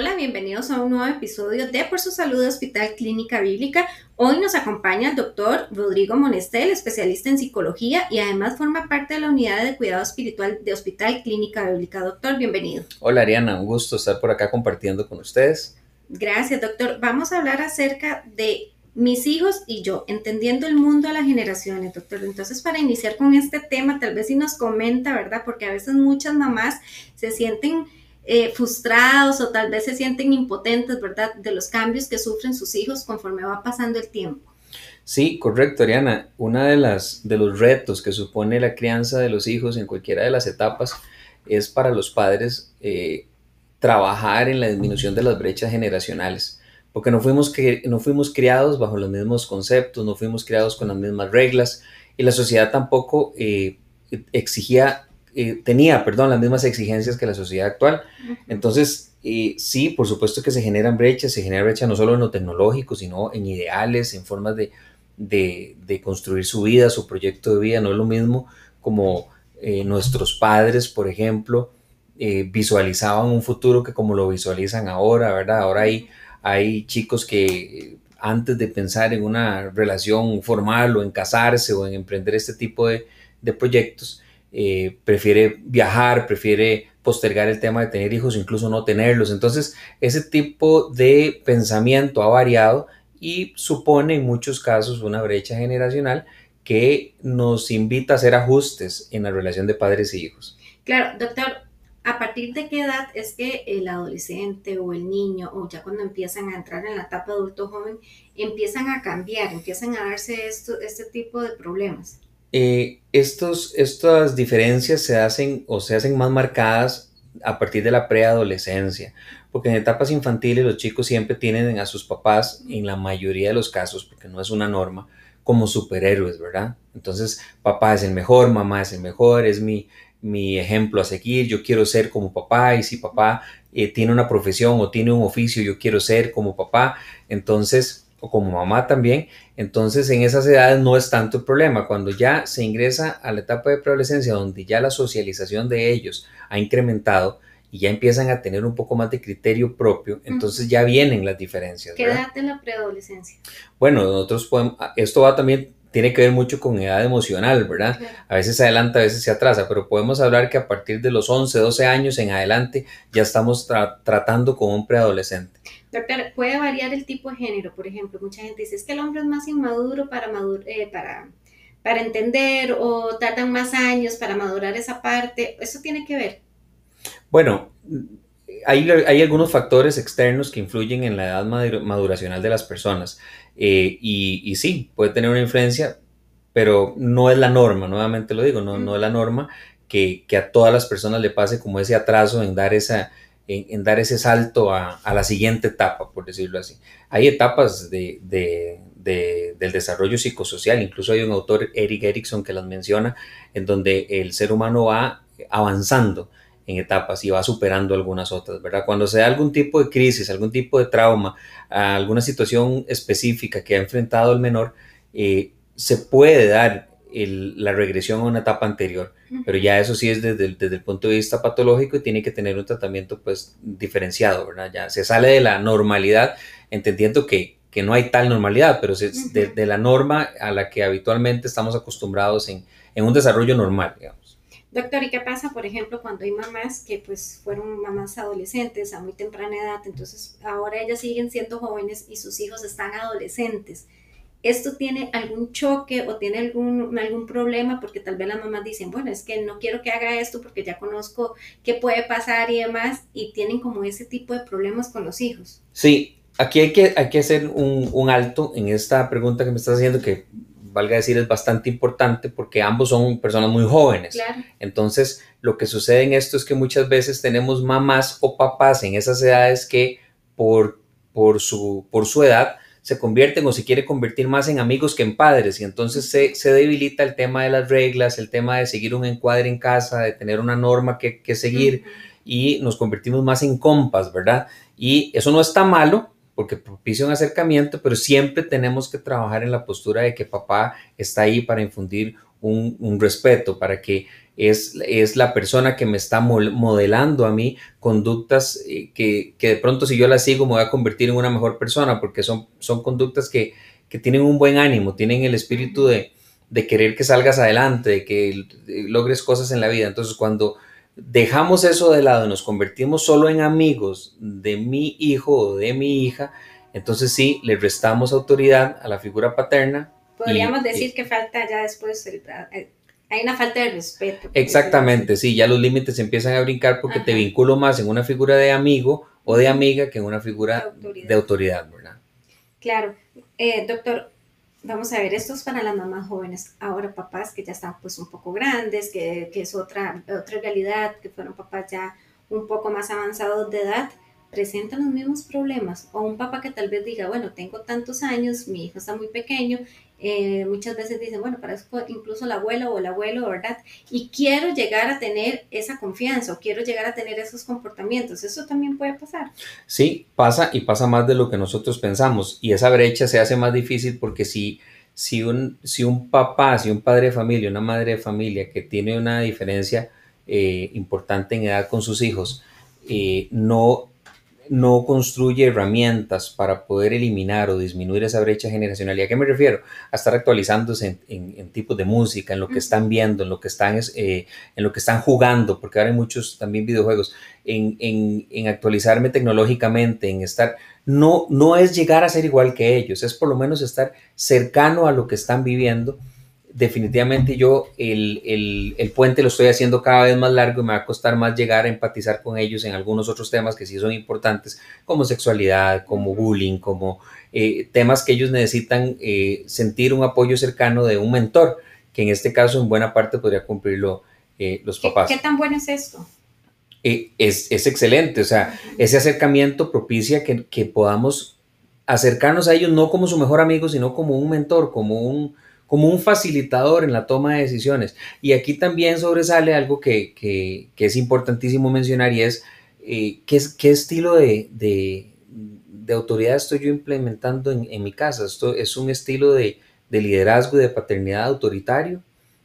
Hola, bienvenidos a un nuevo episodio de Por su Salud Hospital Clínica Bíblica. Hoy nos acompaña el doctor Rodrigo Monestel, especialista en psicología y además forma parte de la unidad de cuidado espiritual de Hospital Clínica Bíblica. Doctor, bienvenido. Hola Ariana, un gusto estar por acá compartiendo con ustedes. Gracias, doctor. Vamos a hablar acerca de mis hijos y yo, entendiendo el mundo a las generaciones, doctor. Entonces, para iniciar con este tema, tal vez si nos comenta, ¿verdad? Porque a veces muchas mamás se sienten eh, frustrados o tal vez se sienten impotentes, ¿verdad? De los cambios que sufren sus hijos conforme va pasando el tiempo. Sí, correcto, Ariana. Una de las de los retos que supone la crianza de los hijos en cualquiera de las etapas es para los padres eh, trabajar en la disminución de las brechas generacionales, porque no fuimos, no fuimos criados bajo los mismos conceptos, no fuimos criados con las mismas reglas y la sociedad tampoco eh, exigía eh, tenía, perdón, las mismas exigencias que la sociedad actual. Entonces, eh, sí, por supuesto que se generan brechas, se genera brecha no solo en lo tecnológico, sino en ideales, en formas de, de, construir su vida, su proyecto de vida. No es lo mismo como eh, nuestros padres, por ejemplo, visualizaban un futuro que como lo visualizan ahora, ¿verdad? Ahora hay, hay chicos que antes de pensar en una relación formal o en casarse o en emprender este tipo de, de proyectos, eh, prefiere viajar, prefiere postergar el tema de tener hijos, incluso no tenerlos. Entonces, ese tipo de pensamiento ha variado y supone en muchos casos una brecha generacional que nos invita a hacer ajustes en la relación de padres e hijos. Claro, doctor, ¿a partir de qué edad es que el adolescente o el niño, o ya cuando empiezan a entrar en la etapa adulto joven, empiezan a cambiar, empiezan a darse esto, este tipo de problemas? Eh, estas diferencias se hacen o se hacen más marcadas a partir de la preadolescencia, porque en etapas infantiles los chicos siempre tienen a sus papás, en la mayoría de los casos, porque no es una norma, como superhéroes, ¿verdad? Entonces, papá es el mejor, mamá es el mejor, es mi, mi ejemplo a seguir, yo quiero ser como papá, y si papá eh, tiene una profesión o tiene un oficio, yo quiero ser como papá, entonces o como mamá también, entonces en esas edades no es tanto el problema. Cuando ya se ingresa a la etapa de preadolescencia, donde ya la socialización de ellos ha incrementado y ya empiezan a tener un poco más de criterio propio, entonces ya vienen las diferencias. ¿Qué edad de la preadolescencia? Bueno, nosotros podemos, esto va también tiene que ver mucho con edad emocional, ¿verdad? A veces se adelanta, a veces se atrasa, pero podemos hablar que a partir de los 11, 12 años en adelante ya estamos tratando con un preadolescente. Doctor, puede variar el tipo de género, por ejemplo, mucha gente dice, es que el hombre es más inmaduro para, eh, para, para entender o tardan más años para madurar esa parte, ¿eso tiene que ver? Bueno, hay, hay, algunos factores externos que influyen en la edad maduracional de las personas eh, y, y, sí, puede tener una influencia, pero no es la norma, nuevamente lo digo, no, no es la norma que, que, a todas las personas le pase como ese atraso en dar, esa, en, dar ese salto a, la siguiente etapa, por decirlo así. Hay etapas de, del desarrollo psicosocial, incluso hay un autor, Eric Erickson, que las menciona, en donde el ser humano va avanzando en etapas y va superando algunas otras, ¿verdad? Cuando se da algún tipo de crisis, algún tipo de trauma, alguna situación específica que ha enfrentado el menor, eh, se puede dar la regresión a una etapa anterior, pero ya eso sí es desde el, desde el, punto de vista patológico y tiene que tener un tratamiento pues diferenciado, ¿verdad? Ya se sale de la normalidad, entendiendo que, que no hay tal normalidad, pero es de, de, la norma a la que habitualmente estamos acostumbrados en, en un desarrollo normal, digamos. Doctor, ¿y qué pasa, por ejemplo, cuando hay mamás que pues fueron mamás adolescentes a muy temprana edad, entonces ahora ellas siguen siendo jóvenes y sus hijos están adolescentes? ¿Esto tiene algún choque o tiene algún, algún problema? Porque tal vez las mamás dicen, bueno, es que no quiero que haga esto porque ya conozco qué puede pasar y demás, y tienen como ese tipo de problemas con los hijos. Sí, aquí hay que, hay que hacer un, un alto en esta pregunta que me estás haciendo, que valga decir, es bastante importante porque ambos son personas muy jóvenes. Entonces, lo que sucede en esto es que muchas veces tenemos mamás o papás en esas edades que por, por, su, por su edad se convierten o se quiere convertir más en amigos que en padres y entonces se, se debilita el tema de las reglas, el tema de seguir un encuadre en casa, de tener una norma que, que seguir y nos convertimos más en compas, ¿verdad? Y eso no está malo, porque propicia un acercamiento, pero siempre tenemos que trabajar en la postura de que papá está ahí para infundir un, respeto, para que es, es la persona que me está modelando a mí conductas eh, que, que, de pronto si yo las sigo me voy a convertir en una mejor persona porque son, son conductas que, que tienen un buen ánimo, tienen el espíritu de, de querer que salgas adelante, de que logres cosas en la vida. Entonces cuando dejamos eso de lado y nos convertimos solo en amigos de mi hijo o de mi hija, entonces sí, le restamos autoridad a la figura paterna. Podríamos decir que falta ya después, eh, hay una falta de respeto. Exactamente, sí, ya los límites empiezan a brincar porque te vinculo más en una figura de amigo o de amiga que en una figura de autoridad, ¿verdad? Claro. Eh, doctor, vamos a ver, esto es para las mamás jóvenes, ahora papás que ya están pues un poco grandes, que, que es otra, otra realidad, que fueron papás ya un poco más avanzados de edad, presentan los mismos problemas. O un papá que tal vez diga, bueno, tengo tantos años, mi hijo está muy pequeño, eh, muchas veces dicen, bueno, para eso incluso la abuela o el abuelo, ¿verdad? Y quiero llegar a tener esa confianza o quiero llegar a tener esos comportamientos. Eso también puede pasar. Sí, pasa y pasa más de lo que nosotros pensamos. Y esa brecha se hace más difícil porque si, si, un, si un papá, si un padre de familia, una madre de familia que tiene una diferencia eh, importante en edad con sus hijos, eh, no no construye herramientas para poder eliminar o disminuir esa brecha generacional. ¿Y a qué me refiero? A estar actualizándose en, tipos de música, en lo que están viendo, en lo que están, eh, en lo que están jugando, porque ahora hay muchos también videojuegos, en, en, actualizarme tecnológicamente, en estar... No, no es llegar a ser igual que ellos, es por lo menos estar cercano a lo que están viviendo definitivamente yo el, puente lo estoy haciendo cada vez más largo y me va a costar más llegar a empatizar con ellos en algunos otros temas que sí son importantes, como sexualidad, como bullying, como eh, temas que ellos necesitan eh, sentir un apoyo cercano de un mentor, que en este caso en buena parte podría cumplirlo eh, los papás. ¿Qué, tan bueno es esto? Es, es, excelente, o sea, ese acercamiento propicia que, que podamos acercarnos a ellos no como su mejor amigo, sino como un mentor, como un como un facilitador en la toma de decisiones. Y aquí también sobresale algo que, que, es importantísimo mencionar y es eh, ¿qué, qué, estilo de, de, autoridad estoy yo implementando en, en, mi casa. Esto es un estilo de, de liderazgo y de paternidad autoritario,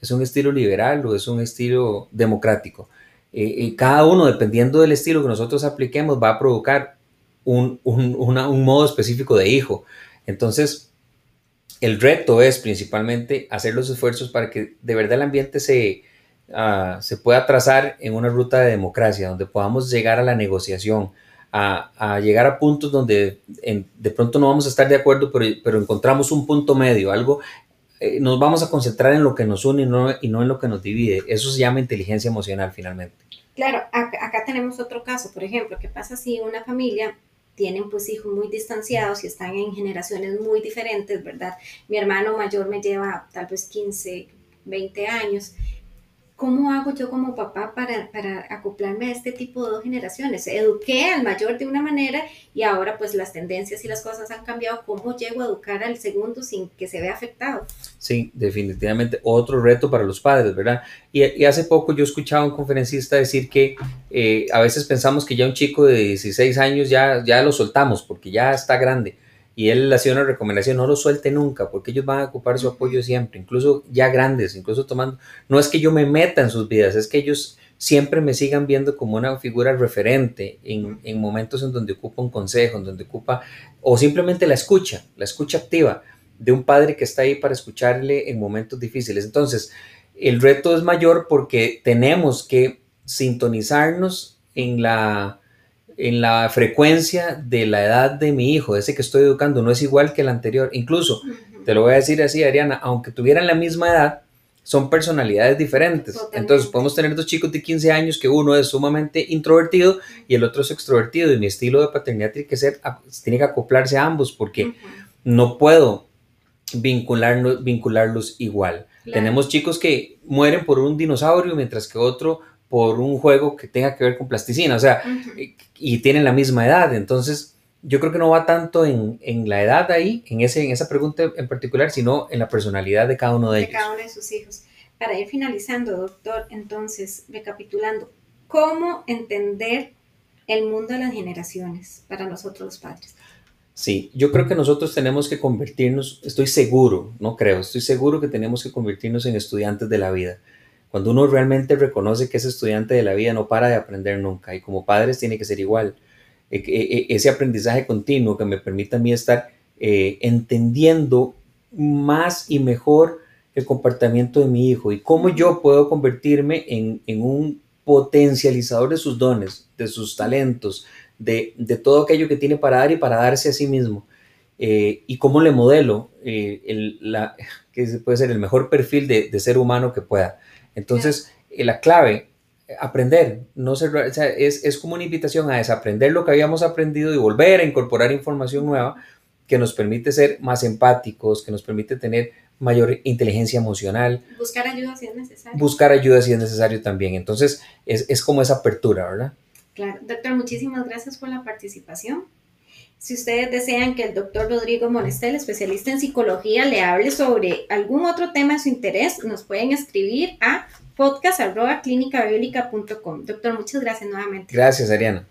es un estilo liberal o es un estilo democrático. Eh, cada uno, dependiendo del estilo que nosotros apliquemos, va a provocar un, un, un modo específico de hijo. Entonces, el reto es principalmente hacer los esfuerzos para que de verdad el ambiente se, uh, se pueda trazar en una ruta de democracia, donde podamos llegar a la negociación, a, llegar a puntos donde de pronto no vamos a estar de acuerdo, pero, pero encontramos un punto medio, algo, eh, nos vamos a concentrar en lo que nos une y no, y no en lo que nos divide. Eso se llama inteligencia emocional finalmente. Claro, acá, acá tenemos otro caso, por ejemplo, ¿qué pasa si una familia tienen pues hijos muy distanciados y están en generaciones muy diferentes, ¿verdad? Mi hermano mayor me lleva tal vez 15, 20 años ¿cómo hago yo como papá para, para, acoplarme a este tipo de dos generaciones? Eduqué al mayor de una manera y ahora pues las tendencias y las cosas han cambiado. ¿Cómo llego a educar al segundo sin que se vea afectado? Sí, definitivamente otro reto para los padres, ¿verdad? Y, hace poco yo escuchaba a un conferencista decir que eh, a veces pensamos que ya un chico de 16 años ya, ya lo soltamos porque ya está grande y él le hacía una recomendación, no lo suelte nunca, porque ellos van a ocupar su apoyo siempre, incluso ya grandes, incluso tomando, no es que yo me meta en sus vidas, es que ellos siempre me sigan viendo como una figura referente en, en momentos en donde ocupa un consejo, en donde ocupa, o simplemente la escucha, la escucha activa de un padre que está ahí para escucharle en momentos difíciles. Entonces, el reto es mayor porque tenemos que sintonizarnos en la en la frecuencia de la edad de mi hijo, ese que estoy educando, no es igual que el anterior. Incluso, te lo voy a decir así, Ariana, aunque tuvieran la misma edad, son personalidades diferentes. Entonces, podemos tener dos chicos de 15 años que uno es sumamente introvertido y el otro es extrovertido. Y mi estilo de paternidad tiene que ser, tiene que acoplarse a ambos porque no puedo vincularlos, vincularlos igual. Tenemos chicos que mueren por un dinosaurio mientras que otro por un juego que tenga que ver con plasticina, o sea, y, tienen la misma edad, entonces yo creo que no va tanto en, en, la edad ahí, en, ese, en esa pregunta en particular, sino en la personalidad de cada uno de, ellos. De cada uno de sus hijos. Para ir finalizando, doctor, entonces, recapitulando, ¿cómo entender el mundo de las generaciones para nosotros los padres? Sí, yo creo que nosotros tenemos que convertirnos, estoy seguro, no creo, estoy seguro que tenemos que convertirnos en estudiantes de la vida cuando uno realmente reconoce que ese estudiante de la vida no para de aprender nunca y como padres tiene que ser igual. E, e, e, ese aprendizaje continuo que me permita a mí estar eh, entendiendo más y mejor el comportamiento de mi hijo y cómo yo puedo convertirme en, un potencializador de sus dones, de sus talentos, de, todo aquello que tiene para dar y para darse a sí mismo. Eh, y cómo le modelo eh, el, que puede ser el mejor perfil de ser humano que pueda. Entonces, eh, la clave, aprender, no ser, o sea, es, es como una invitación a desaprender lo que habíamos aprendido y volver a incorporar información nueva que nos permite ser más empáticos, que nos permite tener mayor inteligencia emocional. Buscar ayuda si es necesario. Buscar ayuda si es necesario también. Entonces, es, es como esa apertura, ¿verdad? Claro. Doctor, muchísimas gracias por la participación. Si ustedes desean que el doctor Rodrigo Monestel, especialista en psicología, le hable sobre algún otro tema de su interés, nos pueden escribir a podcast.clinicabiólica.com. Doctor, muchas gracias nuevamente. Gracias, Ariana.